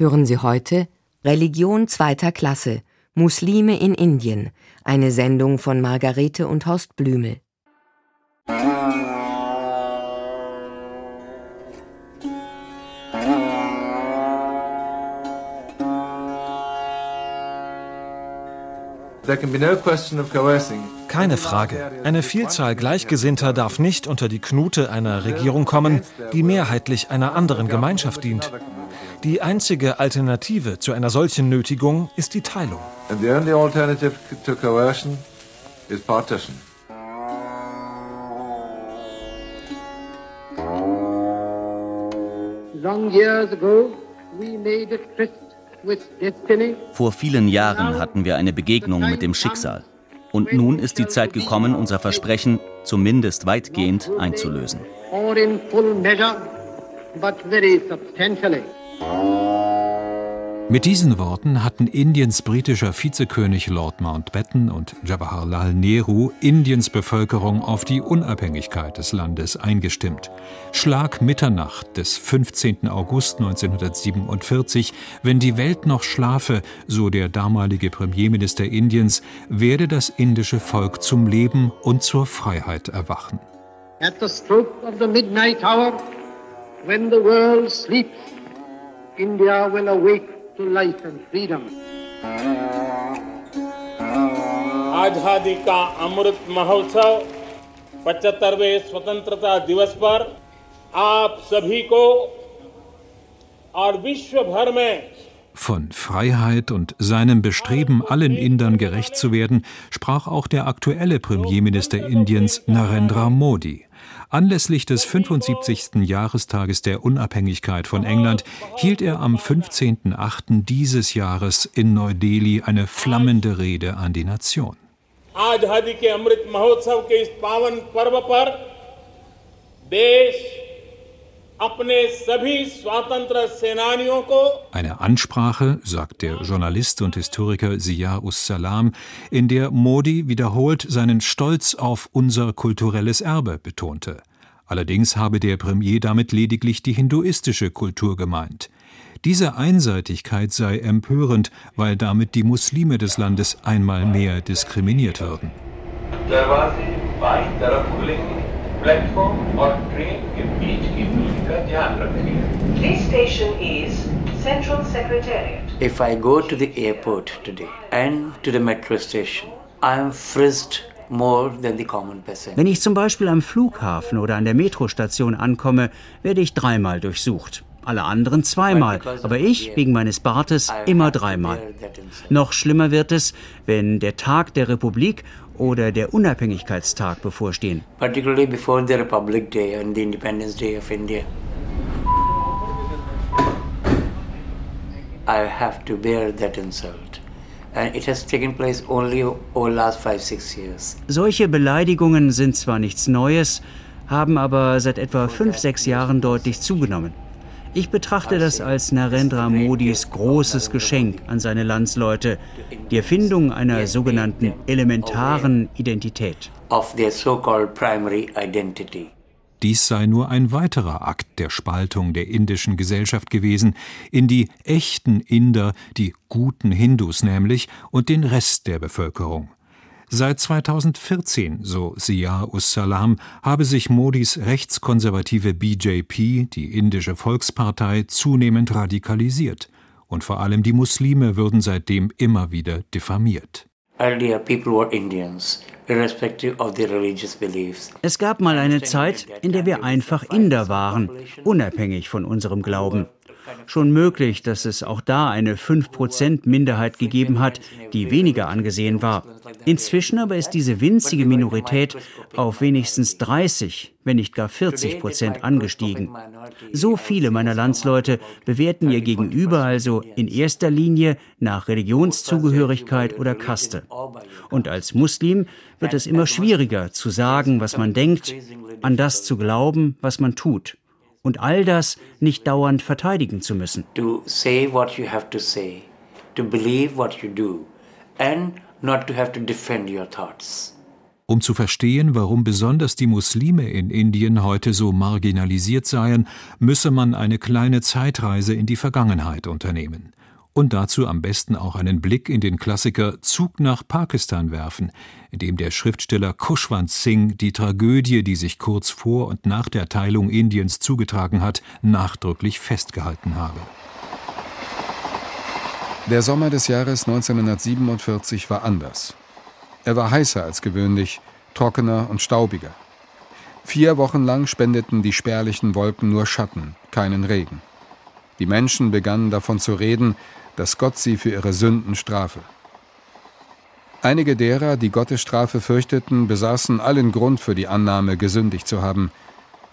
Hören Sie heute Religion zweiter Klasse Muslime in Indien, eine Sendung von Margarete und Horst Blümel. Keine Frage. Eine Vielzahl Gleichgesinnter darf nicht unter die Knute einer Regierung kommen, die mehrheitlich einer anderen Gemeinschaft dient. Die einzige Alternative zu einer solchen Nötigung ist die Teilung. And the only alternative to coercion is partition. Long years ago, we made a tryst vor vielen Jahren hatten wir eine Begegnung mit dem Schicksal. Und nun ist die Zeit gekommen, unser Versprechen zumindest weitgehend einzulösen. Mit diesen Worten hatten Indiens britischer Vizekönig Lord Mountbatten und Jawaharlal Nehru Indiens Bevölkerung auf die Unabhängigkeit des Landes eingestimmt. Schlag Mitternacht des 15. August 1947, wenn die Welt noch schlafe, so der damalige Premierminister Indiens, werde das indische Volk zum Leben und zur Freiheit erwachen. At the stroke of the midnight hour, when the world sleeps, India will awake to life and freedom. आजादी का अमृत महोत्सव पचहत्तरवे स्वतंत्रता दिवस पर आप सभी को और विश्व भर में Von Freiheit und seinem Bestreben, allen Indern gerecht zu werden, sprach auch der aktuelle Premierminister Indiens Narendra Modi. Anlässlich des 75. Jahrestages der Unabhängigkeit von England hielt er am 15.08. dieses Jahres in Neu-Delhi eine flammende Rede an die Nation. Eine Ansprache, sagt der Journalist und Historiker Zia Us-Salam, in der Modi wiederholt seinen Stolz auf unser kulturelles Erbe betonte. Allerdings habe der Premier damit lediglich die hinduistische Kultur gemeint. Diese Einseitigkeit sei empörend, weil damit die Muslime des Landes einmal mehr diskriminiert würden. Platform और train के बीच की दूरी का ध्यान रखें This station is Central Secretariat. If I go to the airport today and to the metro station, I am frisked Wenn ich zum Beispiel am Flughafen oder an der Metrostation ankomme, werde ich dreimal durchsucht. Alle anderen zweimal, aber ich wegen meines Bartes immer dreimal. Noch schlimmer wird es, wenn der Tag der Republik oder der Unabhängigkeitstag bevorstehen. Particularly before the Republic Day and the Independence Day of India. I have to bear that insult. And it has taken place only over last five, six years. Solche Beleidigungen sind zwar nichts Neues, haben aber seit etwa fünf, sechs Jahren deutlich zugenommen. Ich betrachte das als Narendra Modis großes Geschenk an seine Landsleute, die Erfindung einer sogenannten elementaren Identität. Dies sei nur ein weiterer Akt der Spaltung der indischen Gesellschaft gewesen in die echten Inder, die guten Hindus nämlich, und den Rest der Bevölkerung. Seit 2014, so Zia Us-Salam, habe sich Modis rechtskonservative BJP, die indische Volkspartei, zunehmend radikalisiert. Und vor allem die Muslime würden seitdem immer wieder diffamiert. Es gab mal eine Zeit, in der wir einfach Inder waren, unabhängig von unserem Glauben schon möglich, dass es auch da eine 5% Minderheit gegeben hat, die weniger angesehen war. Inzwischen aber ist diese winzige Minorität auf wenigstens 30, wenn nicht gar 40 Prozent angestiegen. So viele meiner Landsleute bewerten ihr Gegenüber also in erster Linie nach Religionszugehörigkeit oder Kaste. Und als Muslim wird es immer schwieriger zu sagen, was man denkt, an das zu glauben, was man tut und all das nicht dauernd verteidigen zu müssen. To say what you have to say, to believe what you do and not to have to defend your thoughts. Um zu verstehen, warum besonders die Muslime in Indien heute so marginalisiert seien, müsse man eine kleine Zeitreise in die Vergangenheit unternehmen. Und dazu am besten auch einen Blick in den Klassiker Zug nach Pakistan werfen, in dem der Schriftsteller Kushwant Singh die Tragödie, die sich kurz vor und nach der Teilung Indiens zugetragen hat, nachdrücklich festgehalten habe. Der Sommer des Jahres 1947 war anders. Er war heißer als gewöhnlich, trockener und staubiger. Vier Wochen lang spendeten die spärlichen Wolken nur Schatten, keinen Regen. Die Menschen begannen davon zu reden, dass Gott sie für ihre Sünden strafe. Einige derer, die Gottes Strafe fürchteten, besaßen allen Grund für die Annahme, gesündigt zu haben.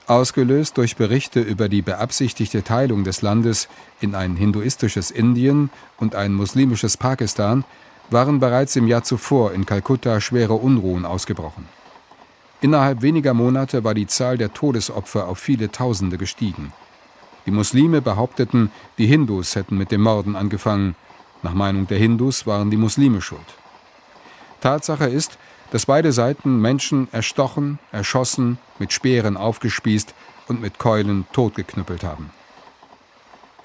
Ausgelöst durch Berichte über die beabsichtigte Teilung des Landes in ein hinduistisches Indien und ein muslimisches Pakistan, waren bereits im Jahr zuvor in Kalkutta schwere Unruhen ausgebrochen. Innerhalb weniger Monate war die Zahl der Todesopfer auf viele Tausende gestiegen. Die Muslime behaupteten, die Hindus hätten mit dem Morden angefangen. Nach Meinung der Hindus waren die Muslime schuld. Tatsache ist, dass beide Seiten Menschen erstochen, erschossen, mit Speeren aufgespießt und mit Keulen totgeknüppelt haben.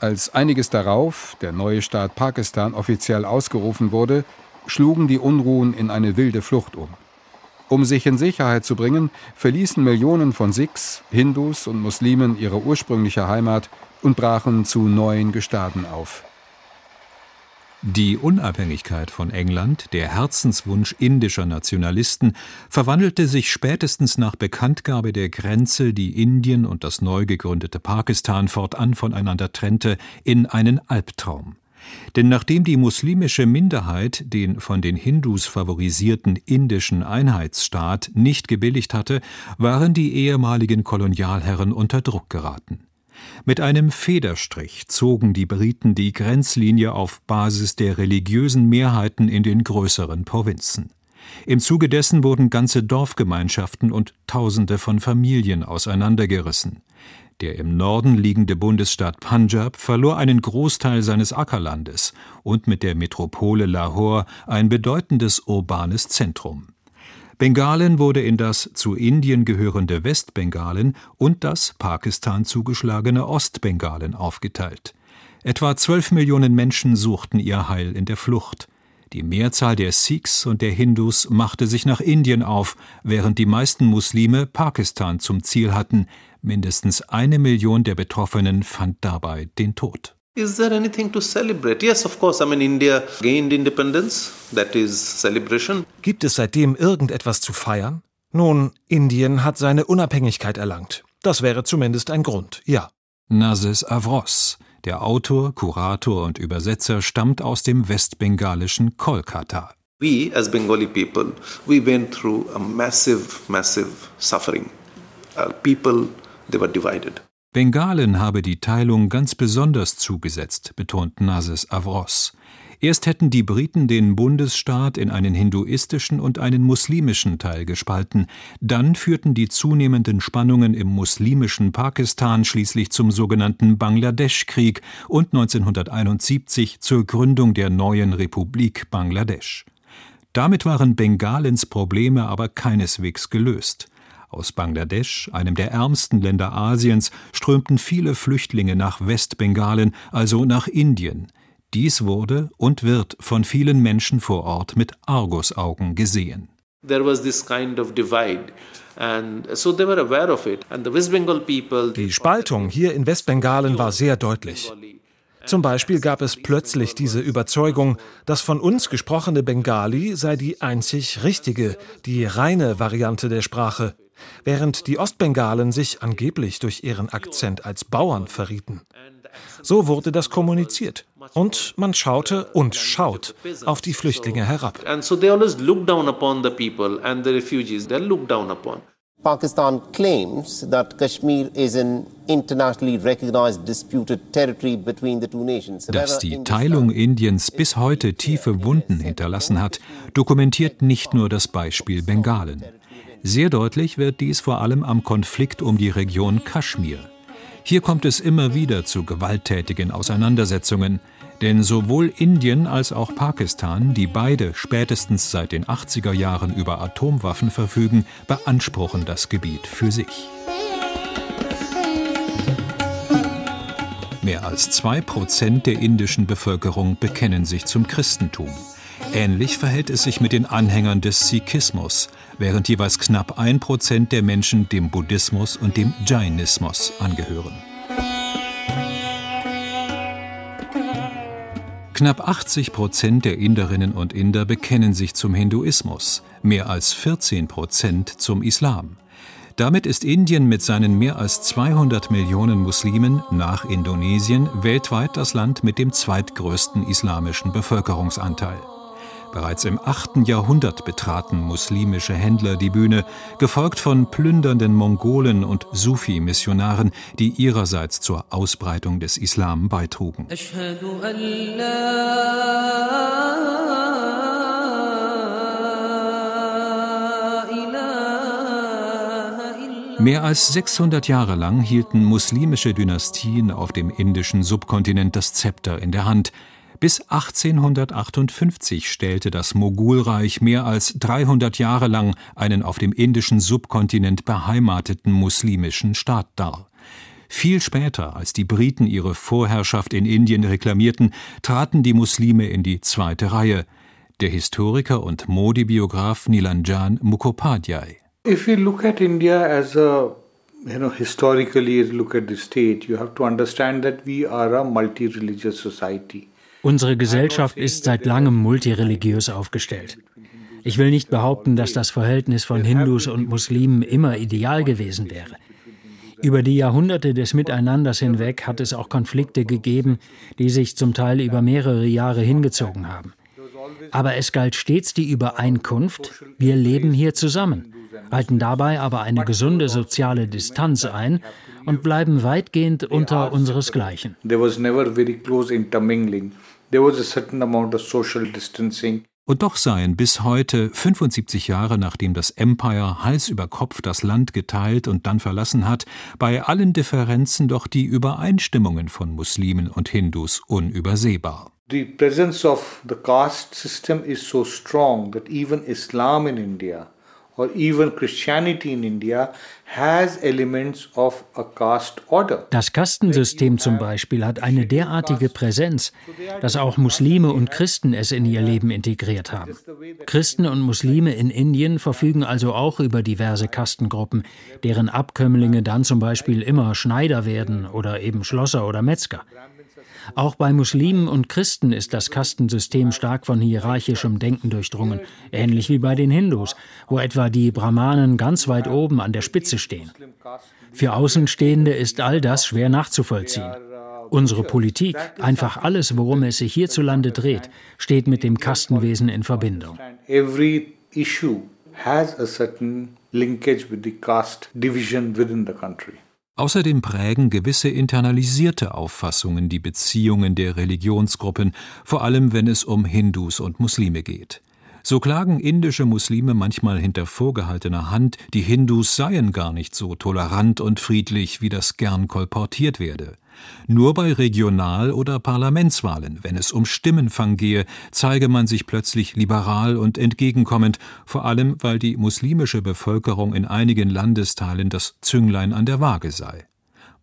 Als einiges darauf der neue Staat Pakistan offiziell ausgerufen wurde, schlugen die Unruhen in eine wilde Flucht um. Um sich in Sicherheit zu bringen, verließen Millionen von Sikhs, Hindus und Muslimen ihre ursprüngliche Heimat und brachen zu neuen Gestaden auf. Die Unabhängigkeit von England, der Herzenswunsch indischer Nationalisten, verwandelte sich spätestens nach Bekanntgabe der Grenze, die Indien und das neu gegründete Pakistan fortan voneinander trennte, in einen Albtraum. Denn nachdem die muslimische Minderheit den von den Hindus favorisierten indischen Einheitsstaat nicht gebilligt hatte, waren die ehemaligen Kolonialherren unter Druck geraten. Mit einem Federstrich zogen die Briten die Grenzlinie auf Basis der religiösen Mehrheiten in den größeren Provinzen. Im Zuge dessen wurden ganze Dorfgemeinschaften und Tausende von Familien auseinandergerissen. Der im Norden liegende Bundesstaat Punjab verlor einen Großteil seines Ackerlandes und mit der Metropole Lahore ein bedeutendes urbanes Zentrum. Bengalen wurde in das zu Indien gehörende Westbengalen und das Pakistan zugeschlagene Ostbengalen aufgeteilt. Etwa zwölf Millionen Menschen suchten ihr Heil in der Flucht. Die Mehrzahl der Sikhs und der Hindus machte sich nach Indien auf, während die meisten Muslime Pakistan zum Ziel hatten. Mindestens eine Million der Betroffenen fand dabei den Tod. Is there anything to celebrate? Yes, of course. I mean, India gained independence. That is celebration. Gibt es seitdem irgendetwas zu feiern? Nun, Indien hat seine Unabhängigkeit erlangt. Das wäre zumindest ein Grund, ja. Nazes Avros, der Autor, Kurator und Übersetzer, stammt aus dem westbengalischen Kolkata. We, as Bengali people, we went through a massive, massive suffering. Uh, people, they were divided. Bengalen habe die Teilung ganz besonders zugesetzt, betont Nazes Avros. Erst hätten die Briten den Bundesstaat in einen hinduistischen und einen muslimischen Teil gespalten, dann führten die zunehmenden Spannungen im muslimischen Pakistan schließlich zum sogenannten Bangladesch-Krieg und 1971 zur Gründung der neuen Republik Bangladesch. Damit waren Bengalens Probleme aber keineswegs gelöst. Aus Bangladesch, einem der ärmsten Länder Asiens, strömten viele Flüchtlinge nach Westbengalen, also nach Indien. Dies wurde und wird von vielen Menschen vor Ort mit Argusaugen gesehen. Die Spaltung hier in Westbengalen war sehr deutlich. Zum Beispiel gab es plötzlich diese Überzeugung, das von uns gesprochene Bengali sei die einzig richtige, die reine Variante der Sprache während die Ostbengalen sich angeblich durch ihren Akzent als Bauern verrieten. So wurde das kommuniziert. Und man schaute und schaut auf die Flüchtlinge herab. Pakistan claims that Kashmir is an internationally recognized disputed territory between the two nations. Dass die Teilung Indiens bis heute tiefe Wunden hinterlassen hat, dokumentiert nicht nur das Beispiel Bengalen. Sehr deutlich wird dies vor allem am Konflikt um die Region Kaschmir. Hier kommt es immer wieder zu gewalttätigen Auseinandersetzungen, denn sowohl Indien als auch Pakistan, die beide spätestens seit den 80er Jahren über Atomwaffen verfügen, beanspruchen das Gebiet für sich. Mehr als zwei Prozent der indischen Bevölkerung bekennen sich zum Christentum. Ähnlich verhält es sich mit den Anhängern des Sikhismus, während jeweils knapp ein Prozent der Menschen dem Buddhismus und dem Jainismus angehören. Knapp 80 Prozent der Inderinnen und Inder bekennen sich zum Hinduismus, mehr als 14 Prozent zum Islam. Damit ist Indien mit seinen mehr als 200 Millionen Muslimen nach Indonesien weltweit das Land mit dem zweitgrößten islamischen Bevölkerungsanteil. Bereits im 8. Jahrhundert betraten muslimische Händler die Bühne, gefolgt von plündernden Mongolen und Sufi-Missionaren, die ihrerseits zur Ausbreitung des Islam beitrugen. Mehr als 600 Jahre lang hielten muslimische Dynastien auf dem indischen Subkontinent das Zepter in der Hand. Bis 1858 stellte das Mogulreich mehr als 300 Jahre lang einen auf dem indischen Subkontinent beheimateten muslimischen Staat dar. Viel später, als die Briten ihre Vorherrschaft in Indien reklamierten, traten die Muslime in die zweite Reihe. Der Historiker und Modi-Biograf Nilanjan Mukhopadhyay. If you look at India as a you know historically look at the state, you have to understand that we are a multi-religious society. Unsere Gesellschaft ist seit langem multireligiös aufgestellt. Ich will nicht behaupten, dass das Verhältnis von Hindus und Muslimen immer ideal gewesen wäre. Über die Jahrhunderte des Miteinanders hinweg hat es auch Konflikte gegeben, die sich zum Teil über mehrere Jahre hingezogen haben. Aber es galt stets die Übereinkunft, wir leben hier zusammen halten dabei aber eine gesunde soziale Distanz ein und bleiben weitgehend unter unseresgleichen. Und doch seien bis heute, 75 Jahre nachdem das Empire Hals über Kopf das Land geteilt und dann verlassen hat, bei allen Differenzen doch die Übereinstimmungen von Muslimen und Hindus unübersehbar. The presence of the caste system is so strong that even Islam in India or even Christianity in India has elements of a caste order. Das Kastensystem zum Beispiel hat eine derartige Präsenz, dass auch Muslime und Christen es in ihr Leben integriert haben. Christen und Muslime in Indien verfügen also auch über diverse Kastengruppen, deren Abkömmlinge dann zum Beispiel immer Schneider werden oder eben Schlosser oder Metzger. Auch bei Muslimen und Christen ist das Kastensystem stark von hierarchischem Denken durchdrungen, ähnlich wie bei den Hindus, wo etwa die Brahmanen ganz weit oben an der Spitze stehen. Für Außenstehende ist all das schwer nachzuvollziehen. Unsere Politik, einfach alles, worum es sich hierzulande dreht, steht mit dem Kastenwesen in Verbindung. Every issue has a certain linkage with the caste division within the country. Außerdem prägen gewisse internalisierte Auffassungen die Beziehungen der Religionsgruppen, vor allem wenn es um Hindus und Muslime geht. So klagen indische Muslime manchmal hinter vorgehaltener Hand, die Hindus seien gar nicht so tolerant und friedlich, wie das gern kolportiert werde. Nur bei Regional- oder Parlamentswahlen, wenn es um Stimmenfang gehe, zeige man sich plötzlich liberal und entgegenkommend, vor allem weil die muslimische Bevölkerung in einigen Landesteilen das Zünglein an der Waage sei.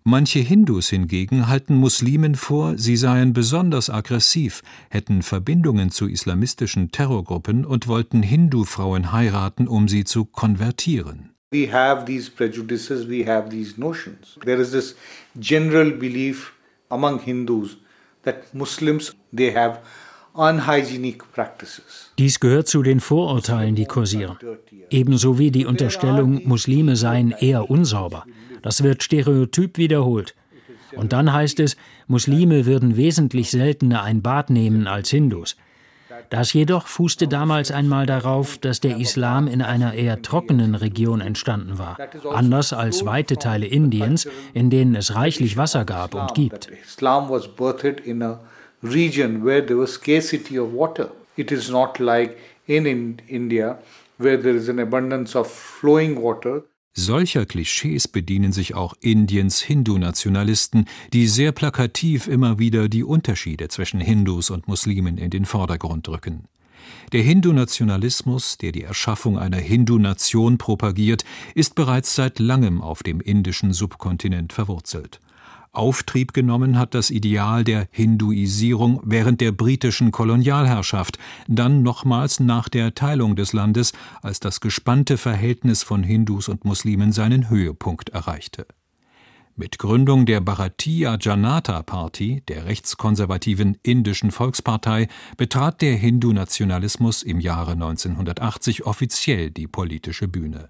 Manche Hindus hingegen halten Muslimen vor, sie seien besonders aggressiv, hätten Verbindungen zu islamistischen Terrorgruppen und wollten Hindu-Frauen heiraten, um sie zu konvertieren. We have these prejudices, we have these notions. There is this general belief among Hindus that Muslims they have unhygienic practices. Dies gehört zu den Vorurteilen, die kursieren. Ebenso wie die Unterstellung, Muslime seien eher unsauber. Das wird stereotyp wiederholt. Und dann heißt es, Muslime würden wesentlich seltener ein Bad nehmen als Hindus. Das jedoch fußte damals einmal darauf, dass der Islam in einer eher trockenen Region entstanden war, anders als weite Teile Indiens, in denen es reichlich Wasser gab und gibt. Islam was birthed in a region where there was scarcity of water. It is not like in India where there is an abundance of flowing water. Solcher Klischees bedienen sich auch Indiens Hindu-Nationalisten, die sehr plakativ immer wieder die Unterschiede zwischen Hindus und Muslimen in den Vordergrund rücken. Der Hindu-Nationalismus, der die Erschaffung einer Hindu-Nation propagiert, ist bereits seit langem auf dem indischen Subkontinent verwurzelt. Auftrieb genommen hat das Ideal der Hinduisierung während der britischen Kolonialherrschaft, dann nochmals nach der Teilung des Landes, als das gespannte Verhältnis von Hindus und Muslimen seinen Höhepunkt erreichte. Mit Gründung der Bharatiya Janata Party, der rechtskonservativen indischen Volkspartei, betrat der Hindu-Nationalismus im Jahre 1980 offiziell die politische Bühne.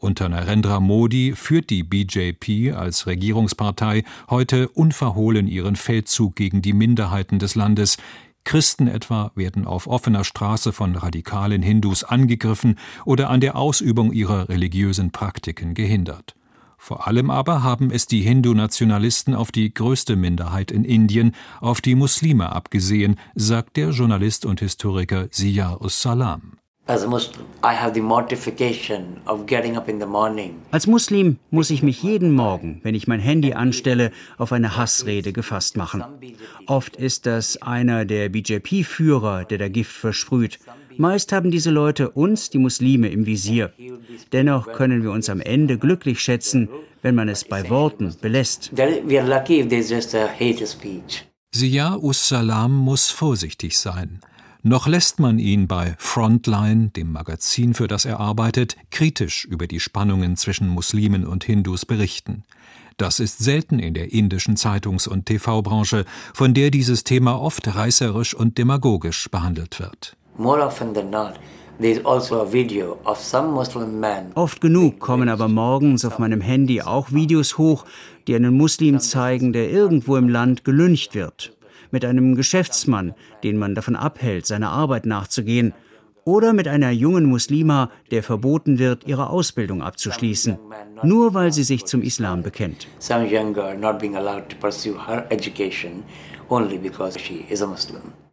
Unter Narendra Modi führt die BJP als Regierungspartei heute unverhohlen ihren Feldzug gegen die Minderheiten des Landes. Christen etwa werden auf offener Straße von radikalen Hindus angegriffen oder an der Ausübung ihrer religiösen Praktiken gehindert. Vor allem aber haben es die Hindu-Nationalisten auf die größte Minderheit in Indien, auf die Muslime abgesehen, sagt der Journalist und Historiker Zia Us-Salam. Als Muslim muss ich mich jeden Morgen, wenn ich mein Handy anstelle, auf eine Hassrede gefasst machen. Oft ist das einer der BJP-Führer, der da Gift versprüht. Meist haben diese Leute uns, die Muslime, im Visier. Dennoch können wir uns am Ende glücklich schätzen, wenn man es bei Worten belässt. Zia Us-Salam muss vorsichtig sein. Noch lässt man ihn bei Frontline, dem Magazin, für das er arbeitet, kritisch über die Spannungen zwischen Muslimen und Hindus berichten. Das ist selten in der indischen Zeitungs- und TV-Branche, von der dieses Thema oft reißerisch und demagogisch behandelt wird. Also Oft genug kommen aber morgens auf meinem Handy auch Videos hoch, die einen Muslim zeigen, der irgendwo im Land gelüncht wird mit einem Geschäftsmann, den man davon abhält, seiner Arbeit nachzugehen, oder mit einer jungen Muslima, der verboten wird, ihre Ausbildung abzuschließen, nur weil sie sich zum Islam bekennt.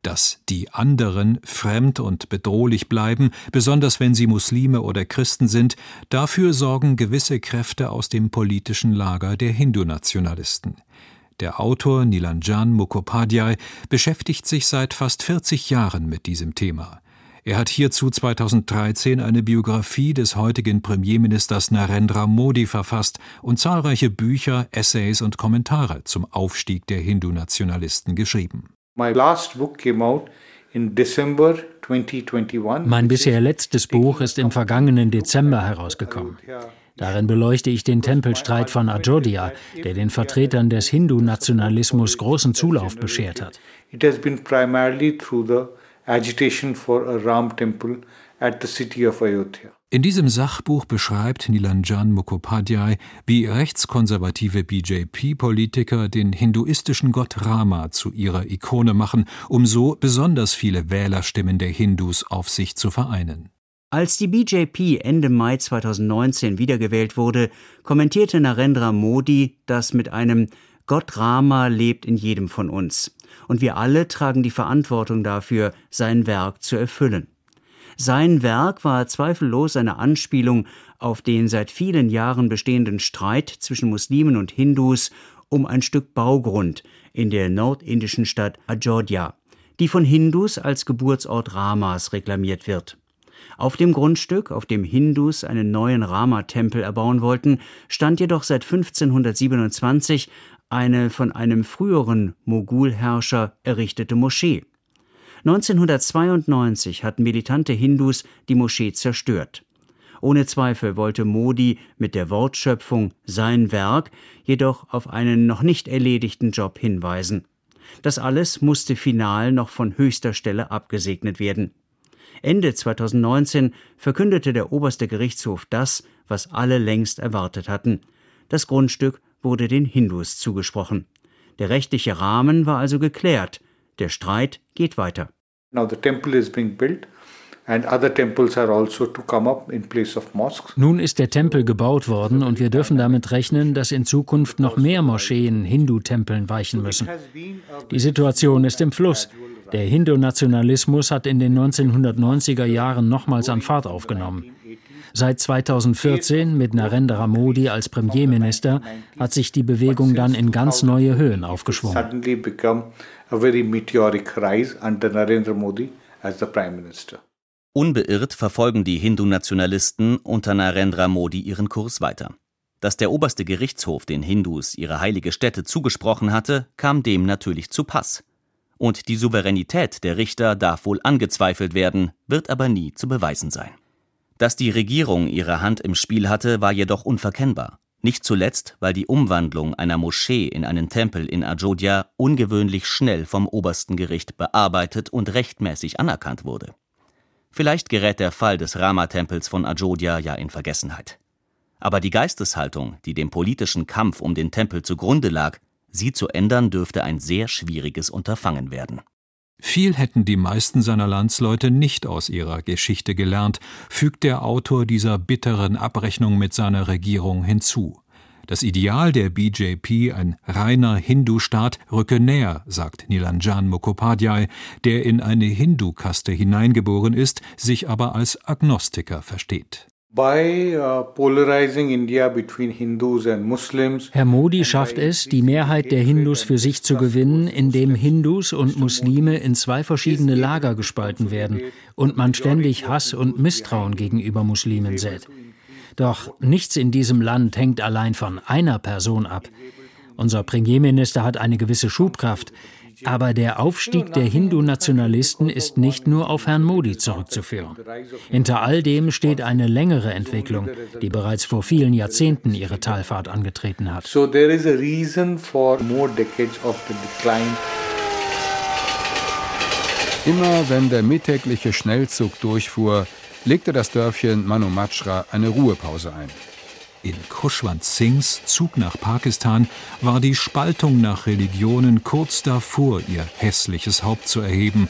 Dass die anderen fremd und bedrohlich bleiben, besonders wenn sie Muslime oder Christen sind, dafür sorgen gewisse Kräfte aus dem politischen Lager der Hindu-Nationalisten. Der Autor Nilanjan Mukhopadhyay beschäftigt sich seit fast 40 Jahren mit diesem Thema. Er hat hierzu 2013 eine Biografie des heutigen Premierministers Narendra Modi verfasst und zahlreiche Bücher, Essays und Kommentare zum Aufstieg der Hindu-Nationalisten geschrieben. My last book came out in December mein bisher letztes Buch ist im vergangenen Dezember herausgekommen. Darin beleuchte ich den Tempelstreit von Ajodhya, der den Vertretern des Hindu-Nationalismus großen Zulauf beschert hat. It has been primarily through the agitation for a Ram temple at the city of Ayodhya. In diesem Sachbuch beschreibt Nilanjan Mukhopadhyay, wie rechtskonservative BJP-Politiker den hinduistischen Gott Rama zu ihrer Ikone machen, um so besonders viele Wählerstimmen der Hindus auf sich zu vereinen. Als die BJP Ende Mai 2019 wiedergewählt wurde, kommentierte Narendra Modi das mit einem Gott Rama lebt in jedem von uns, und wir alle tragen die Verantwortung dafür, sein Werk zu erfüllen. Sein Werk war zweifellos eine Anspielung auf den seit vielen Jahren bestehenden Streit zwischen Muslimen und Hindus um ein Stück Baugrund in der nordindischen Stadt Ajodhya, die von Hindus als Geburtsort Ramas reklamiert wird. Auf dem Grundstück, auf dem Hindus einen neuen Rama-Tempel erbauen wollten, stand jedoch seit 1527 eine von einem früheren Mogulherrscher errichtete Moschee. 1992 hatten militante Hindus die Moschee zerstört. Ohne Zweifel wollte Modi mit der Wortschöpfung sein Werk jedoch auf einen noch nicht erledigten Job hinweisen. Das alles musste final noch von höchster Stelle abgesegnet werden. Ende 2019 verkündete der oberste Gerichtshof das, was alle längst erwartet hatten. Das Grundstück wurde den Hindus zugesprochen. Der rechtliche Rahmen war also geklärt. Der Streit geht weiter. Now the temple is being built. Also Nun ist der Tempel gebaut worden und wir dürfen damit rechnen, dass in Zukunft noch mehr Moscheen Hindu-Tempeln weichen müssen. Die Situation ist im Fluss. Der Hindu-Nationalismus hat in den 1990er Jahren nochmals an Fahrt aufgenommen. Seit 2014 mit Narendra Modi als Premierminister hat sich die Bewegung dann in ganz neue Höhen aufgeschwungen. Unbeirrt verfolgen die Hindu-Nationalisten unter Narendra Modi ihren Kurs weiter. Dass der oberste Gerichtshof den Hindus ihre heilige Stätte zugesprochen hatte, kam dem natürlich zu Pass. Und die Souveränität der Richter darf wohl angezweifelt werden, wird aber nie zu beweisen sein. Dass die Regierung ihre Hand im Spiel hatte, war jedoch unverkennbar. Nicht zuletzt, weil die Umwandlung einer Moschee in einen Tempel in Ajodhya ungewöhnlich schnell vom obersten Gericht bearbeitet und rechtmäßig anerkannt wurde. Vielleicht gerät der Fall des Rama-Tempels von Ajodhya ja in Vergessenheit. Aber die Geisteshaltung, die dem politischen Kampf um den Tempel zugrunde lag, sie zu ändern dürfte ein sehr schwieriges Unterfangen werden. Viel hätten die meisten seiner Landsleute nicht aus ihrer Geschichte gelernt, fügt der Autor dieser bitteren Abrechnung mit seiner Regierung hinzu. Das Ideal der BJP, ein reiner Hindu-Staat, rücke näher, sagt Nilanjan Mukhopadhyay, der in eine Hindu-Kaste hineingeboren ist, sich aber als Agnostiker versteht. Uh, Herr Modi schafft es, die Mehrheit der Hindus für sich zu gewinnen, indem Hindus und Muslime in zwei verschiedene Lager gespalten werden und man ständig Hass und Misstrauen gegenüber Muslimen sät. Doch nichts in diesem Land hängt allein von einer Person ab. Unser Premierminister hat eine gewisse Schubkraft, aber der Aufstieg der Hindu-Nationalisten ist nicht nur auf Herrn Modi zurückzuführen. Hinter all dem steht eine längere Entwicklung, die bereits vor vielen Jahrzehnten ihre Talfahrt angetreten hat. So there is a reason for more decades of the decline. Immer wenn der mittägliche Schnellzug durchfuhr, legte das Dörfchen Manumachra eine Ruhepause ein. In Khushwant Singhs Zug nach Pakistan war die Spaltung nach Religionen kurz davor, ihr hässliches Haupt zu erheben.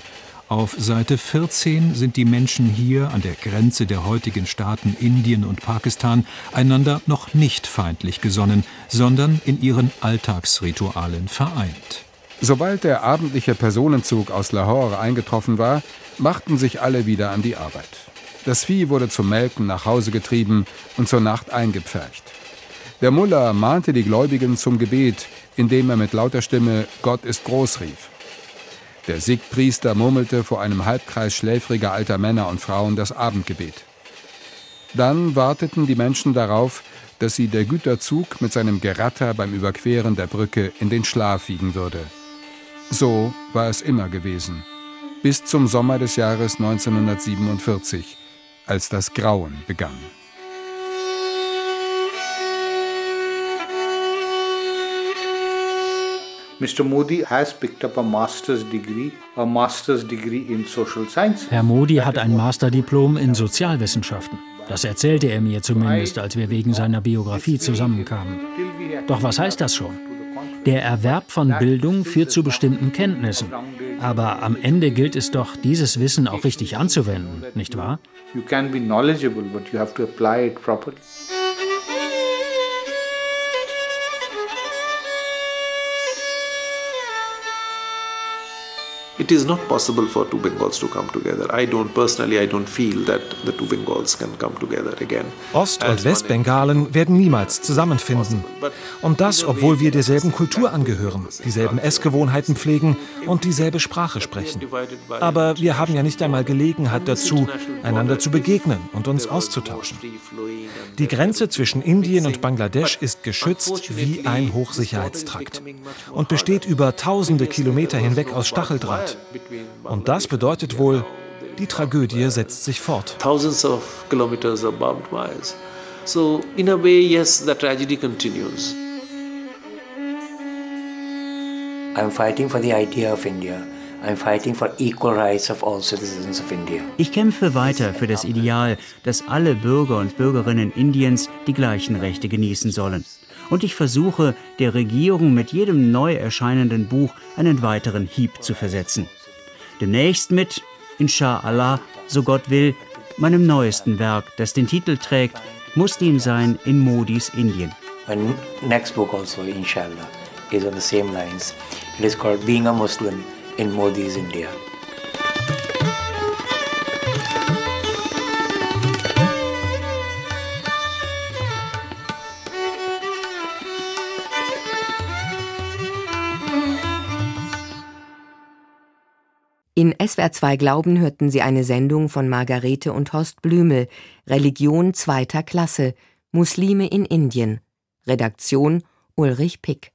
Auf Seite 14 sind die Menschen hier an der Grenze der heutigen Staaten Indien und Pakistan einander noch nicht feindlich gesonnen, sondern in ihren Alltagsritualen vereint. Sobald der abendliche Personenzug aus Lahore eingetroffen war, machten sich alle wieder an die Arbeit. Das Vieh wurde zum Melken nach Hause getrieben und zur Nacht eingepfercht. Der Mullah mahnte die Gläubigen zum Gebet, indem er mit lauter Stimme Gott ist groß rief. Der Sikh-Priester murmelte vor einem Halbkreis schläfriger alter Männer und Frauen das Abendgebet. Dann warteten die Menschen darauf, dass sie der Güterzug mit seinem Geratter beim Überqueren der Brücke in den Schlaf wiegen würde. So war es immer gewesen, bis zum Sommer des Jahres 1947, als das Grauen begann. Mr. Modi has picked up a master's degree, a master's degree in social science. Herr Modi hat ein Masterdiplom in Sozialwissenschaften. Das erzählte er mir zumindest, als wir wegen seiner Biografie zusammenkamen. Doch was heißt das schon? Der Erwerb von Bildung führt zu bestimmten Kenntnissen. Aber am Ende gilt es doch, dieses Wissen auch richtig anzuwenden, nicht wahr? You can be knowledgeable, but you have to apply it properly. It is not possible for two Bengals to come together. I don't personally, I don't feel that the two Bengals can come together again. Ost- und Westbengalen werden niemals zusammenfinden. Und das, obwohl wir derselben Kultur angehören, dieselben Essgewohnheiten pflegen und dieselbe Sprache sprechen. Aber wir haben ja nicht einmal Gelegenheit dazu, einander zu begegnen und uns auszutauschen. Die Grenze zwischen Indien und Bangladesch ist geschützt wie ein Hochsicherheitstrakt und besteht über tausende Kilometer hinweg aus Stacheldraht. Und das bedeutet wohl, die Tragödie setzt sich fort. Thousands of kilometers of barbed wires. So in a way, yes, the tragedy continues. I'm fighting for the idea of India. Ich kämpfe weiter für das Ideal, dass alle Bürger und Bürgerinnen Indiens die gleichen Rechte genießen sollen. Und ich versuche, der Regierung mit jedem neu erscheinenden Buch einen weiteren Hieb zu versetzen. Demnächst mit, inshallah, so Gott will, meinem neuesten Werk, das den Titel trägt Muslim sein in Modis Indien. My next book also, inshallah, is on the same lines. It is called Being a Muslim in Modi's India. In SWR 2 Glauben hörten Sie eine Sendung von Margarete und Horst Blümel, Religion zweiter Klasse, Muslime in Indien. Redaktion Ulrich Pick